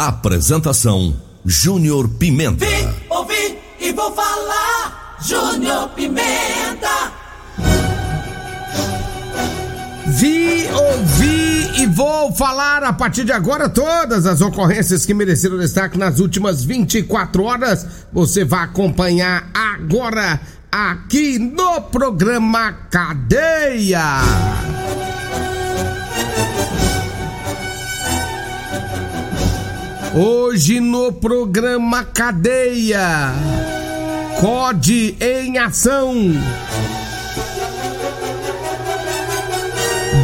Apresentação: Júnior Pimenta. Vim, ouvi e vou falar. Júnior Pimenta. Vi, ouvi e vou falar a partir de agora todas as ocorrências que mereceram destaque nas últimas 24 horas. Você vai acompanhar agora aqui no programa Cadeia. Hoje no programa Cadeia. CODE em ação.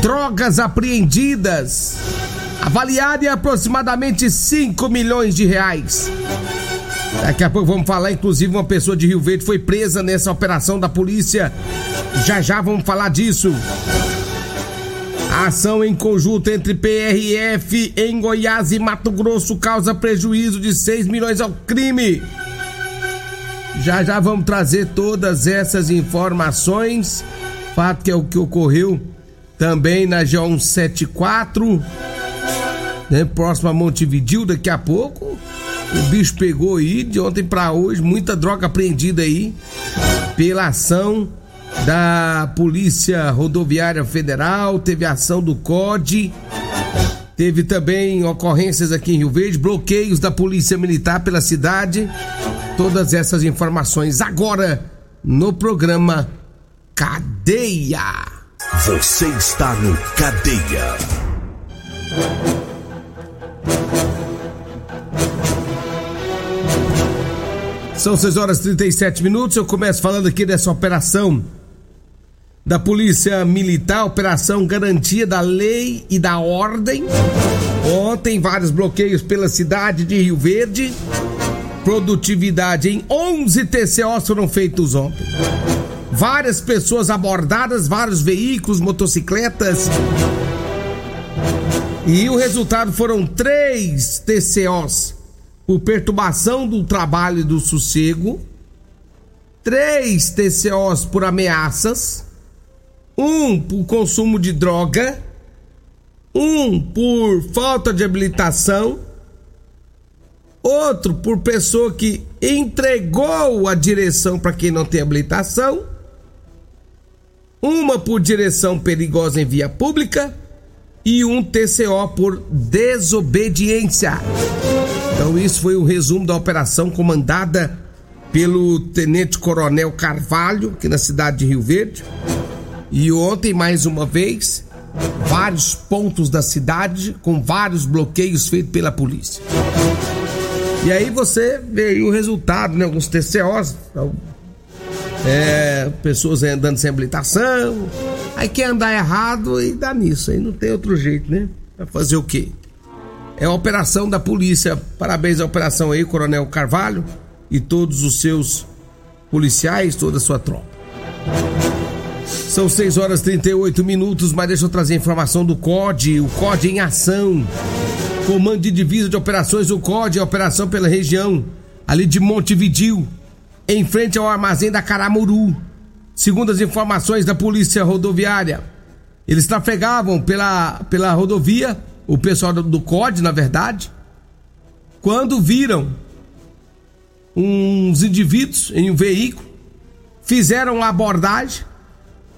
Drogas apreendidas. Avaliada em aproximadamente 5 milhões de reais. Daqui a pouco vamos falar, inclusive, uma pessoa de Rio Verde foi presa nessa operação da polícia. Já já vamos falar disso. Ação em conjunto entre PRF em Goiás e Mato Grosso causa prejuízo de 6 milhões ao crime. Já já vamos trazer todas essas informações. Fato que é o que ocorreu também na G174, né, próximo a Montevidil, daqui a pouco. O bicho pegou aí de ontem para hoje, muita droga apreendida aí pela ação da Polícia Rodoviária Federal, teve ação do COD, teve também ocorrências aqui em Rio Verde, bloqueios da Polícia Militar pela cidade. Todas essas informações agora no programa Cadeia. Você está no Cadeia. São 6 horas e 37 minutos. Eu começo falando aqui dessa operação da Polícia Militar, Operação Garantia da Lei e da Ordem. Ontem, vários bloqueios pela cidade de Rio Verde. Produtividade em 11 TCOs foram feitos ontem. Várias pessoas abordadas, vários veículos, motocicletas. E o resultado foram três TCOs por perturbação do trabalho e do sossego, três TCOs por ameaças, um por consumo de droga, um por falta de habilitação, outro por pessoa que entregou a direção para quem não tem habilitação, uma por direção perigosa em via pública e um TCO por desobediência. Então, isso foi o resumo da operação comandada pelo Tenente Coronel Carvalho, aqui na cidade de Rio Verde. E ontem, mais uma vez, vários pontos da cidade com vários bloqueios feitos pela polícia. E aí você vê o resultado, né? Alguns TCOs, então, é, pessoas andando sem habilitação. Aí quer andar errado e dá nisso, aí não tem outro jeito, né? Vai fazer o quê? É a operação da polícia. Parabéns à operação aí, Coronel Carvalho e todos os seus policiais, toda a sua tropa. São 6 horas e 38 minutos, mas deixa eu trazer informação do COD, o COD em ação. Comando de Divisa de Operações, o COD, a operação pela região ali de Montevidil, em frente ao armazém da Caramuru. Segundo as informações da Polícia Rodoviária, eles trafegavam pela, pela rodovia o pessoal do, do COD, na verdade, quando viram uns indivíduos em um veículo, fizeram a abordagem.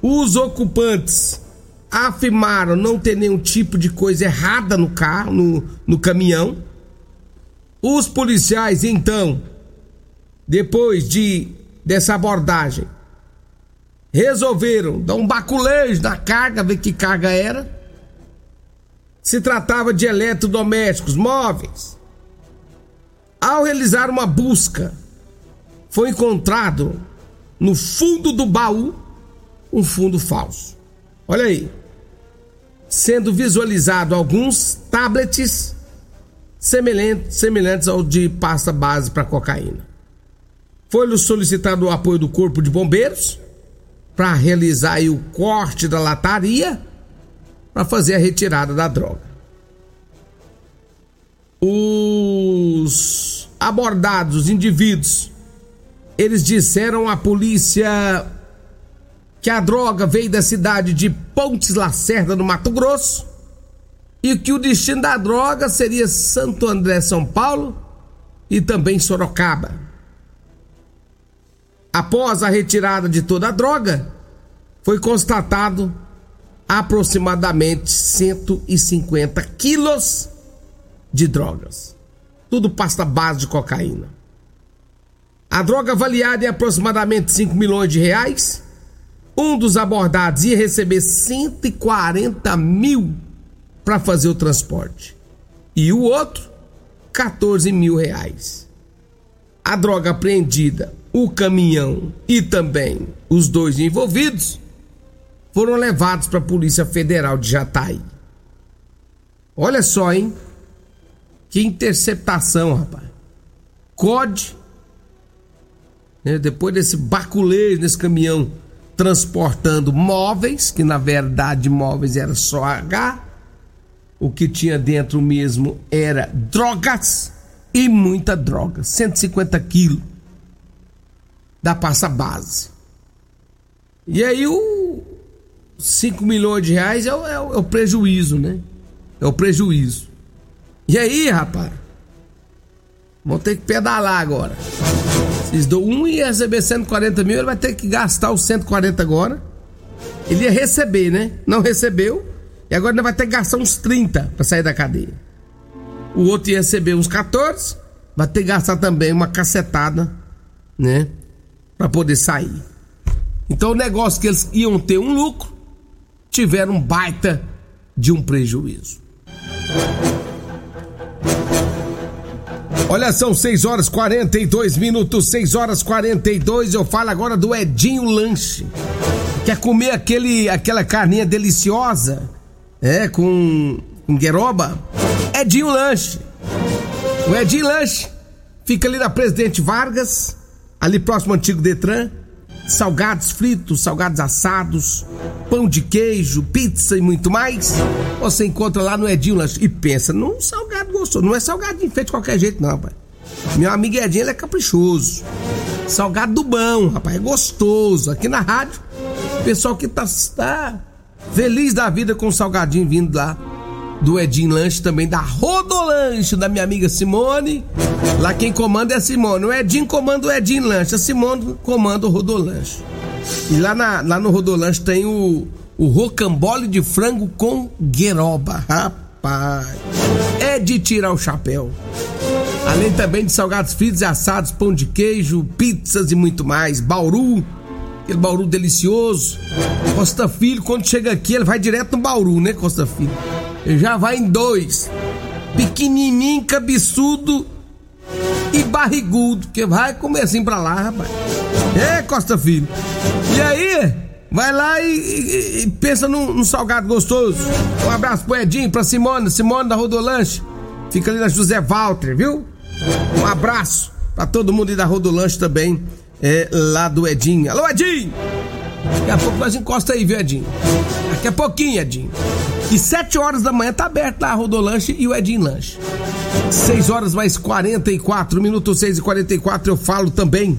Os ocupantes afirmaram não ter nenhum tipo de coisa errada no carro, no, no caminhão. Os policiais, então, depois de dessa abordagem, resolveram dar um baculejo na carga, ver que carga era. Se tratava de eletrodomésticos móveis. Ao realizar uma busca, foi encontrado no fundo do baú um fundo falso. Olha aí. Sendo visualizado alguns tablets semelhantes, ao de pasta base para cocaína. Foi-lhe solicitado o apoio do Corpo de Bombeiros para realizar o corte da lataria para fazer a retirada da droga. Os abordados, os indivíduos, eles disseram à polícia que a droga veio da cidade de Pontes Lacerda, no Mato Grosso, e que o destino da droga seria Santo André, São Paulo e também Sorocaba. Após a retirada de toda a droga, foi constatado aproximadamente 150 quilos de drogas. Tudo pasta base de cocaína. A droga avaliada em aproximadamente 5 milhões de reais. Um dos abordados ia receber 140 mil para fazer o transporte. E o outro, 14 mil reais. A droga apreendida o caminhão e também os dois envolvidos foram levados para a Polícia Federal de Jataí. Olha só, hein? Que interceptação, rapaz. COD, né? depois desse baculejo nesse caminhão transportando móveis, que na verdade móveis era só H, o que tinha dentro mesmo era drogas e muita droga, 150 quilos da pasta base. E aí o 5 milhões de reais é o, é, o, é o, prejuízo, né? É o prejuízo. E aí, rapaz? Vão ter que pedalar agora. Vocês dão um ia receber 140 mil, ele vai ter que gastar os 140 agora. Ele ia receber, né? Não recebeu. E agora ele vai ter que gastar uns 30 para sair da cadeia. O outro ia receber uns 14, vai ter que gastar também uma cacetada, né? para poder sair. Então o negócio que eles iam ter um lucro, tiveram um baita de um prejuízo. Olha, são 6 horas 42 minutos, 6 horas 42. Eu falo agora do Edinho Lanche. Quer comer aquele, aquela carninha deliciosa? É, com, com gueroba? Edinho Lanche. O Edinho Lanche fica ali na Presidente Vargas, ali próximo ao antigo Detran, salgados fritos, salgados assados, pão de queijo, pizza e muito mais. Você encontra lá no Edinho Lanche e pensa num salgado gostoso. Não é salgado feito de qualquer jeito, não, rapaz. Meu amigo Edinho ele é caprichoso. Salgado do bom, rapaz, é gostoso. Aqui na rádio, pessoal que tá, tá feliz da vida com o salgadinho vindo lá do Edinho Lanche, também da Rodolanche, da minha amiga Simone. Lá quem comanda é a Simone. O Edinho comanda o Edinho Lanche, a Simone comanda o Rodolanche. E lá, na, lá no Rodolanche tem o, o rocambole de frango com gueroba. Rapaz, é de tirar o chapéu. Além também de salgados fritos e assados, pão de queijo, pizzas e muito mais. Bauru, aquele Bauru delicioso. Costa Filho, quando chega aqui, ele vai direto no Bauru, né, Costa Filho? Já vai em dois. Pequenininho, cabeçudo e barrigudo, que vai comer assim pra lá, rapaz. É, Costa Filho. E aí, vai lá e, e, e pensa num, num, salgado gostoso. Um abraço pro Edinho, pra Simone, Simone da Rodolanche. Fica ali na José Walter, viu? Um abraço pra todo mundo aí da Rodolanche também, é, lá do Edinho. Alô, Edinho! Daqui a pouco nós encosta aí, viu, Edinho? Daqui a pouquinho, Edinho. E 7 horas da manhã tá aberto lá a Rodolanche e o Edinho Lanche. 6 horas mais 44 minutos, 6 e 44 eu falo também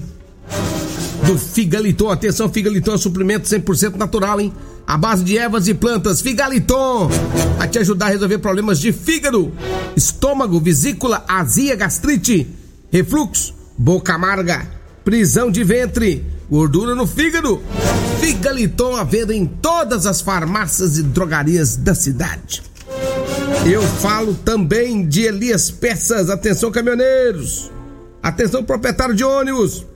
do Figaliton. Atenção, Figaliton é suplemento 100% natural, hein? A base de ervas e plantas. Figaliton vai te ajudar a resolver problemas de fígado, estômago, vesícula, azia, gastrite, refluxo boca amarga, prisão de ventre, gordura no fígado. Figaliton à venda em todas as farmácias e drogarias da cidade. Eu falo também de Elias Peças. Atenção, caminhoneiros. Atenção, proprietário de ônibus.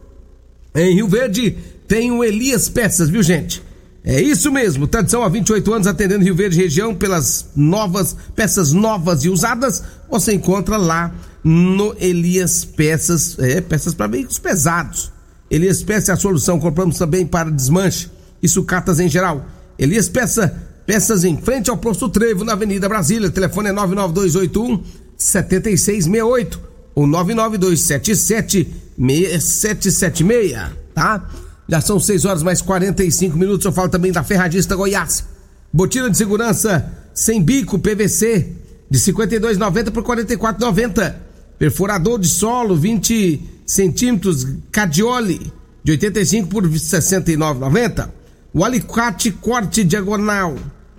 Em Rio Verde tem o Elias Peças, viu, gente? É isso mesmo, tradição há 28 anos atendendo Rio Verde região pelas novas peças novas e usadas. Você encontra lá no Elias Peças, é, peças para veículos pesados. Elias Peças é a solução, compramos também para desmanche e sucatas em geral. Elias Peça, peças em frente ao posto Trevo, na Avenida Brasília. Telefone é 99281 7668 ou 99277 6776, tá? Já são 6 horas mais 45 minutos. Eu falo também da Ferradista Goiás. Botina de segurança sem bico PVC de 52,90 por 44,90. Perfurador de solo 20 centímetros Cadioli de 85 por 69,90. O alicate corte diagonal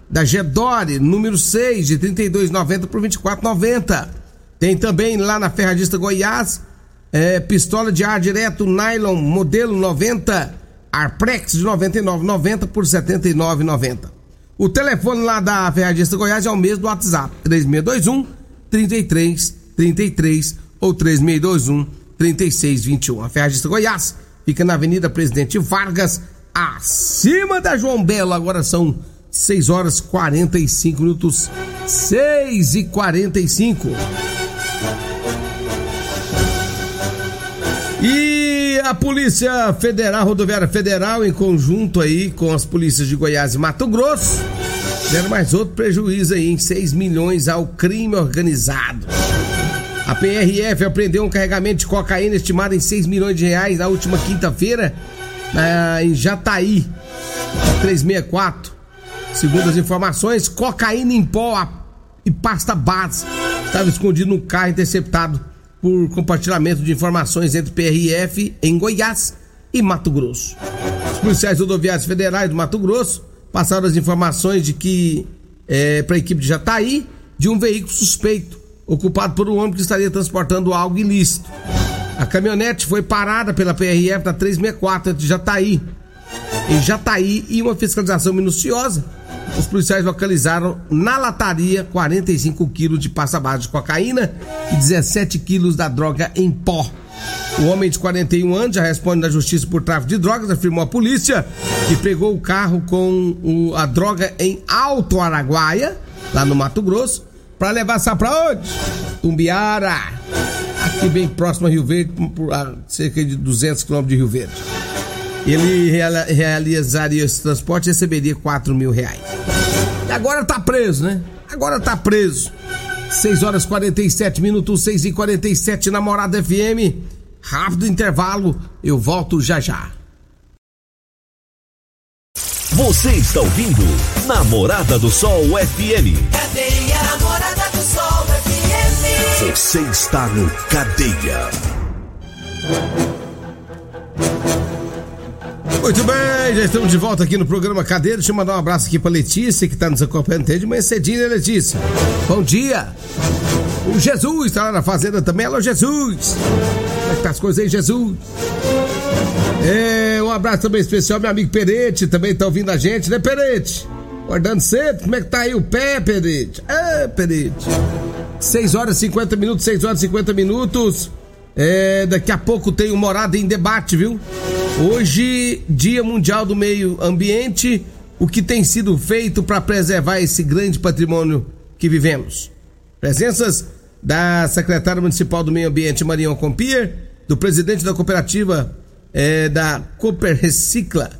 da Gedore número 6 de 32,90 por 24,90. Tem também lá na Ferradista Goiás é, pistola de ar direto nylon modelo 90, Arprex de 99,90 por 79,90. O telefone lá da Ferradista Goiás é o mesmo do WhatsApp, 3621 3333 ou 3621 3621. A Ferradista Goiás fica na Avenida Presidente Vargas, acima da João Belo. Agora são 6 horas 45 minutos. 6 e 45. E a Polícia Federal, Rodoviária Federal, em conjunto aí com as polícias de Goiás e Mato Grosso, deram mais outro prejuízo aí em 6 milhões ao crime organizado. A PRF apreendeu um carregamento de cocaína estimado em 6 milhões de reais na última quinta-feira em Jataí, 364. Segundo as informações, cocaína em pó e pasta base estava escondido no carro interceptado por compartilhamento de informações entre PRF em Goiás e Mato Grosso. Os policiais rodoviários federais do Mato Grosso passaram as informações de que é, para a equipe de Jataí de um veículo suspeito ocupado por um homem que estaria transportando algo ilícito. A caminhonete foi parada pela PRF na 364 entre Jataí, em Jataí e uma fiscalização minuciosa os policiais localizaram na lataria 45 quilos de pasta base de cocaína e 17 quilos da droga em pó. O homem de 41 anos já responde na justiça por tráfico de drogas, afirmou a polícia, que pegou o carro com a droga em Alto Araguaia, lá no Mato Grosso, para levar essa pra onde? Tumbiara, aqui bem próximo a Rio Verde, a cerca de 200 quilômetros de Rio Verde. Ele realizaria esse transporte e receberia 4 mil reais. E agora tá preso, né? Agora tá preso. 6 horas 47 minutos, 6 e 47 Namorada FM. Rápido intervalo, eu volto já já. Você está ouvindo Namorada do Sol FM. Cadeia Você está no Cadeia. Muito bem, já estamos de volta aqui no programa Cadeira. Deixa eu mandar um abraço aqui pra Letícia, que tá nos acompanhando de manhã cedinho, né, Letícia? Bom dia! O Jesus tá lá na fazenda também. Alô, Jesus! Como é que tá as coisas aí, Jesus? É, um abraço também especial, meu amigo Perete, também tá ouvindo a gente, né, Perete? Acordando cedo, como é que tá aí o pé, Perete? É, Perete. 6 horas e 50 minutos, 6 horas e 50 minutos. É, daqui a pouco tem o Morada em Debate, viu? Hoje, Dia Mundial do Meio Ambiente, o que tem sido feito para preservar esse grande patrimônio que vivemos? Presenças da secretária municipal do Meio Ambiente, Marião Compier, do presidente da cooperativa é, da Cooper Recicla,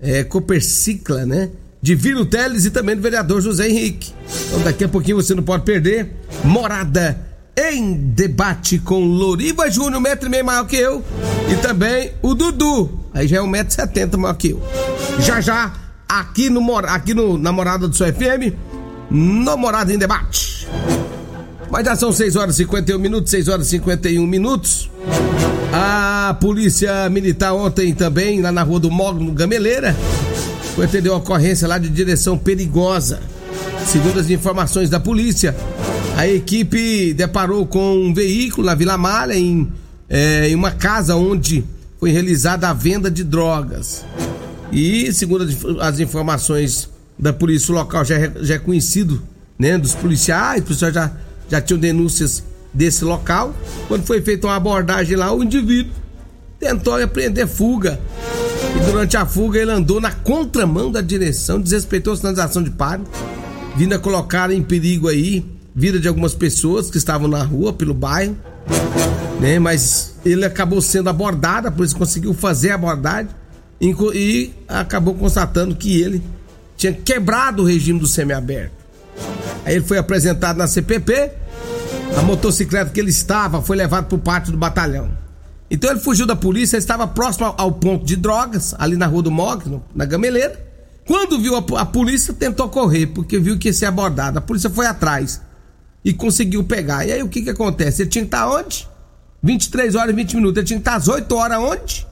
é, Coopercicla, né? De Vilo Teles e também do vereador José Henrique. Então daqui a pouquinho você não pode perder. Morada em debate com Loriva Júnior, um metro e meio maior que eu, e também o Dudu, aí já é um metro e setenta maior que eu. Já já, aqui no, aqui no Namorada do Seu FM, Namorada em Debate. Mas já são 6 horas e 51 minutos, 6 horas e 51 minutos. A polícia militar ontem também, lá na rua do Mogno Gameleira, foi atender uma ocorrência lá de direção perigosa. Segundo as informações da polícia, a equipe deparou com um veículo na Vila Malha em é, em uma casa onde foi realizada a venda de drogas. E, segundo as informações da polícia, o local já é, já é conhecido né, dos policiais, os policiais já, já tinham denúncias desse local. Quando foi feita uma abordagem lá, o indivíduo tentou empreender fuga. E durante a fuga ele andou na contramão da direção, desrespeitou a sinalização de pare, vindo a colocar em perigo aí vida de algumas pessoas que estavam na rua, pelo bairro, né? Mas ele acabou sendo abordado, por isso conseguiu fazer a abordagem e acabou constatando que ele tinha quebrado o regime do semiaberto. Aí ele foi apresentado na CPP, a motocicleta que ele estava foi levado para o pátio do batalhão. Então ele fugiu da polícia, estava próximo ao ponto de drogas, ali na rua do Mogno, na Gameleira. Quando viu a, a, polícia, tentou correr, porque viu que ia ser abordado. A polícia foi atrás e conseguiu pegar. E aí o que que acontece? Ele tinha que estar onde? 23 horas e 20 minutos. Ele tinha que estar às 8 horas onde?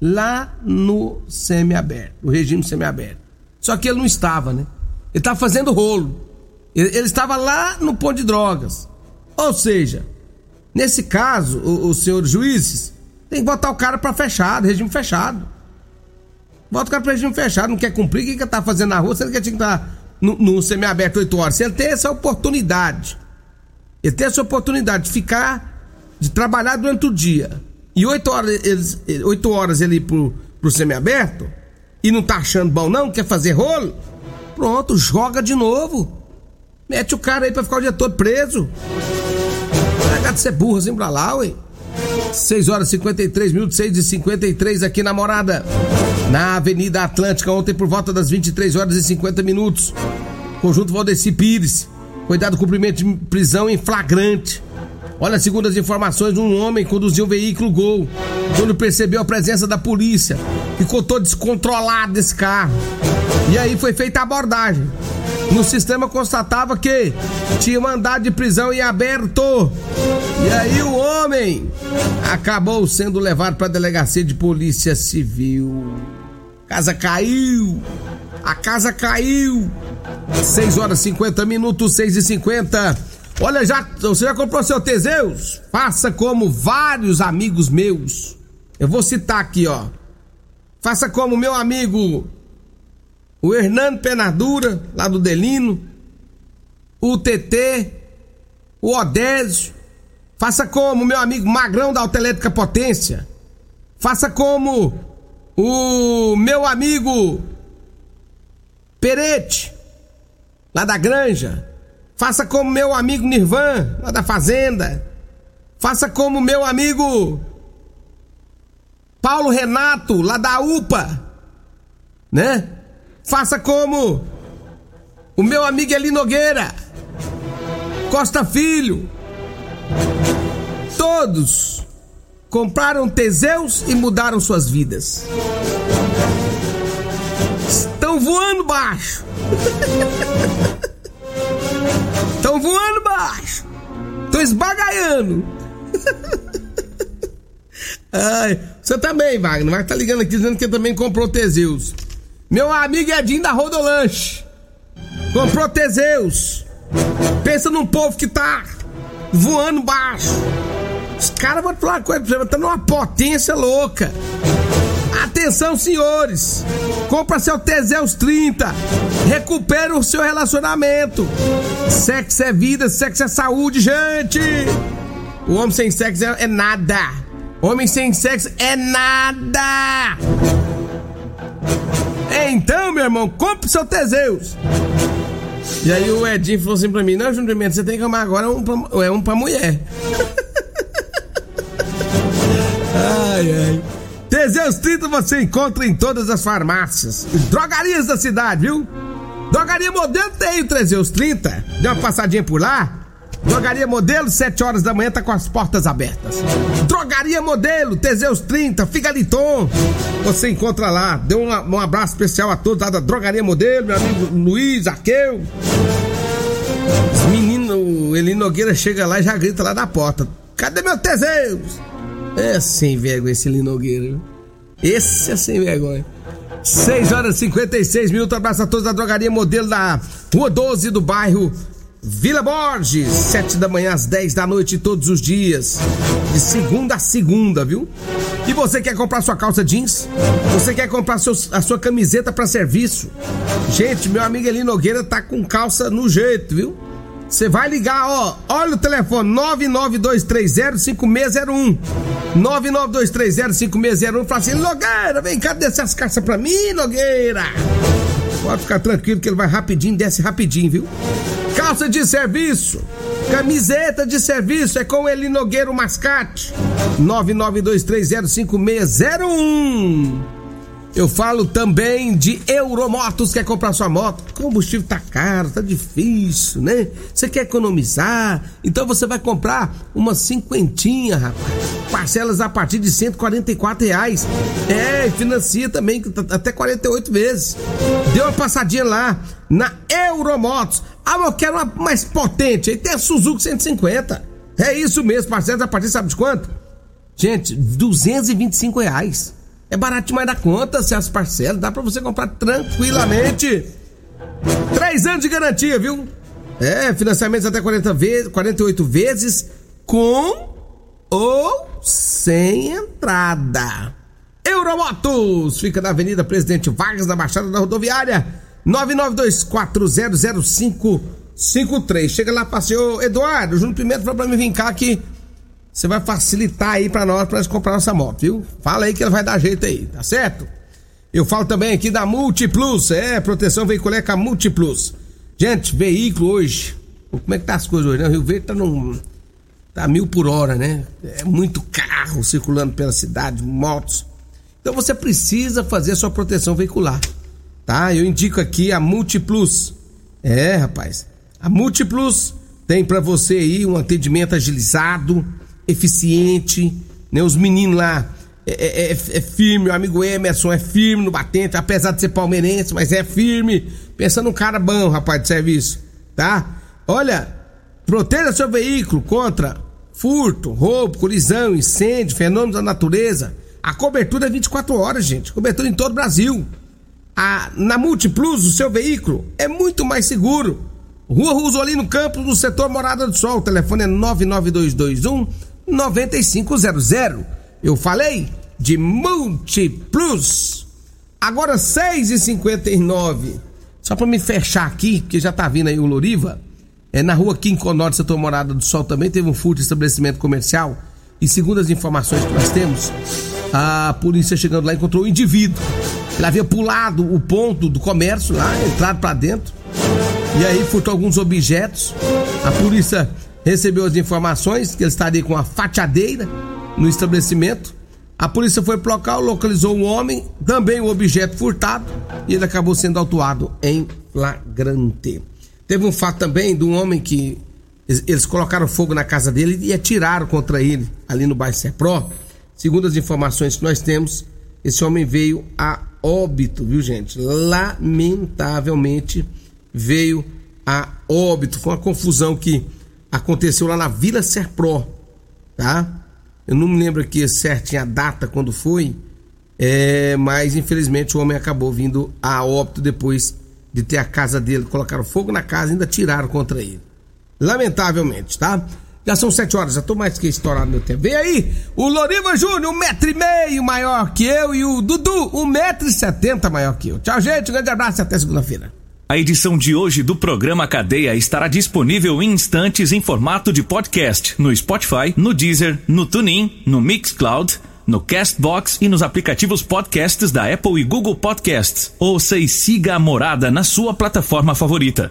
Lá no semiaberto, no regime semiaberto. Só que ele não estava, né? Ele estava fazendo rolo. Ele, ele estava lá no ponto de drogas. Ou seja, nesse caso, os senhores juízes tem que botar o cara para fechado, regime fechado. Bota o cara pra regime fechado, não quer cumprir, o que, que ele tá fazendo na rua? Se ele quer tinha que estar no, no semiaberto 8 horas. Se ele tem essa oportunidade, ele tem essa oportunidade de ficar, de trabalhar durante o dia. E 8 horas, eles, 8 horas ele ir pro, pro semiaberto, e não tá achando bom não, quer fazer rolo, pronto, joga de novo. Mete o cara aí pra ficar o dia todo preso. Larga de ser burro assim pra lá, ué. 6 horas e 53 minutos, 6 e 53 aqui na Morada. Na Avenida Atlântica, ontem por volta das 23 horas e 50 minutos. Conjunto Valdeci Pires. Cuidado cumprimento de prisão em flagrante. Olha, segundo as informações, um homem conduziu um veículo Gol. Quando percebeu a presença da polícia, ficou todo descontrolado desse carro. E aí foi feita a abordagem. No sistema constatava que tinha mandado de prisão em aberto. E aí o homem acabou sendo levado para a delegacia de polícia civil. Casa caiu. A casa caiu. 6 horas e 50 minutos, 6 e 50. Olha, já, você já comprou seu Teseus? Faça como vários amigos meus. Eu vou citar aqui, ó. Faça como meu amigo o Hernando Penadura, lá do Delino, o TT, o Odésio. Faça como meu amigo Magrão da Autoelétrica Potência. Faça como o meu amigo Perete, lá da Granja. Faça como meu amigo Nirvan, lá da Fazenda. Faça como meu amigo Paulo Renato, lá da UPA, né? Faça como o meu amigo Eli Nogueira, Costa Filho. Todos compraram Teseus e mudaram suas vidas. Estão voando baixo. Estão voando baixo. Estão esbagaiando. Ai, você também, Wagner. Vai estar tá ligando aqui dizendo que também comprou Teseus. Meu amigo Edinho da Rodolanche. Comprou Teseus. Pensa num povo que tá voando baixo. Os caras vão falar com ele, tá numa potência louca. Atenção, senhores. Compra seu Teseus 30. Recupera o seu relacionamento. Sexo é vida, sexo é saúde, gente. O homem sem sexo é, é nada. Homem sem sexo é nada. Então, meu irmão, compre seu Teseus. E aí o Edinho falou assim pra mim, não, Júnior você tem que amar agora um pra, é um pra mulher. ai, ai. Teseus 30 você encontra em todas as farmácias. Drogarias da cidade, viu? Drogaria Modelo tem o Teseus 30. Dê uma passadinha por lá. Drogaria Modelo, 7 horas da manhã, tá com as portas abertas. Drogaria Modelo, Teseus 30, Figaliton. Você encontra lá. Dê um, um abraço especial a todos lá da Drogaria Modelo, meu amigo Luiz, Arqueu. Os meninos, Eli Nogueira chega lá e já grita lá da porta. Cadê meu Teseus? É sem vergonha esse Eli Nogueira. Esse é sem vergonha. 6 horas e 56 minutos. Abraço a todos da Drogaria Modelo da Rua 12 do bairro Vila Borges, 7 da manhã às 10 da noite todos os dias, de segunda a segunda, viu? E você quer comprar sua calça jeans? Você quer comprar seus, a sua camiseta para serviço? Gente, meu amigo Eli Nogueira tá com calça no jeito, viu? Você vai ligar, ó, olha o telefone 992305601. 992305601. Fala assim, Nogueira, vem cá, desce as calças pra mim, Nogueira. Pode ficar tranquilo que ele vai rapidinho, desce rapidinho, viu? Calça de serviço, camiseta de serviço é com ele Nogueira o Mascate. 992305601. Eu falo também de Euromotos, quer comprar sua moto? O combustível tá caro, tá difícil, né? Você quer economizar? Então você vai comprar uma cinquentinha, rapaz. Parcelas a partir de 144 reais. É, financia também até 48 vezes. Dê uma passadinha lá na Euromotos. Ah, eu quero uma mais potente. Aí tem a Suzuki 150. É isso mesmo, parcelas a partir, sabe de quanto? Gente, 225 reais. É barato demais da conta, se as parcelas, dá pra você comprar tranquilamente. Três anos de garantia, viu? É, financiamentos até 40 vezes, 48 vezes, com ou sem entrada. Euromotos, fica na Avenida Presidente Vargas, na Baixada da Rodoviária, 992400553. Chega lá, passeou Eduardo, Júnior Pimenta falou pra mim vir cá que você vai facilitar aí para nós para comprar nossa moto, viu? Fala aí que ele vai dar jeito aí, tá certo? Eu falo também aqui da Multiplus, é, proteção veicular com a Multiplus. Gente, veículo hoje, como é que tá as coisas hoje, né? O Rio Verde tá num tá mil por hora, né? É muito carro circulando pela cidade, motos. Então você precisa fazer a sua proteção veicular, tá? Eu indico aqui a Multiplus. É, rapaz. A Multiplus tem para você aí um atendimento agilizado, eficiente, né? Os meninos lá é, é, é, é, firme, o amigo Emerson é firme no batente, apesar de ser palmeirense, mas é firme. Pensa num cara bom, rapaz, de serviço, tá? Olha, proteja seu veículo contra furto, roubo, colisão, incêndio, fenômenos da natureza. A cobertura é 24 horas, gente. Cobertura em todo o Brasil. A, na Multiplus, o seu veículo é muito mais seguro. Rua Rosolino Campos, no setor Morada do Sol. O telefone é 99221 9500. Eu falei de Multiplus. Agora 6 e 59 Só para me fechar aqui, porque já tá vindo aí o Loriva. É na rua Quinco Norte, setor Morada do Sol, também teve um furto de estabelecimento comercial. E segundo as informações que nós temos, a polícia chegando lá encontrou o um indivíduo. Ele havia pulado o ponto do comércio lá, entrado para dentro. E aí furtou alguns objetos. A polícia recebeu as informações que ele estaria com a fatiadeira no estabelecimento. A polícia foi pro local, localizou o homem, também o objeto furtado, e ele acabou sendo autuado em flagrante. Teve um fato também de um homem que eles colocaram fogo na casa dele e atiraram contra ele ali no bairro Serpro. Segundo as informações que nós temos, esse homem veio a óbito, viu gente? Lamentavelmente veio a óbito. Foi uma confusão que aconteceu lá na Vila Serpro, tá? Eu não me lembro aqui certinho a data quando foi, é, mas infelizmente o homem acabou vindo a óbito depois de ter a casa dele, colocaram fogo na casa e ainda tiraram contra ele. Lamentavelmente, tá? Já são sete horas, já tô mais que estourado meu tempo. Vem aí, o Loriva Júnior, um metro e meio maior que eu, e o Dudu, um metro e setenta maior que eu. Tchau, gente, um grande abraço e até segunda-feira. A edição de hoje do programa Cadeia estará disponível em instantes em formato de podcast no Spotify, no Deezer, no TuneIn, no Mixcloud, no Castbox e nos aplicativos podcasts da Apple e Google Podcasts. Ouça e siga a Morada na sua plataforma favorita.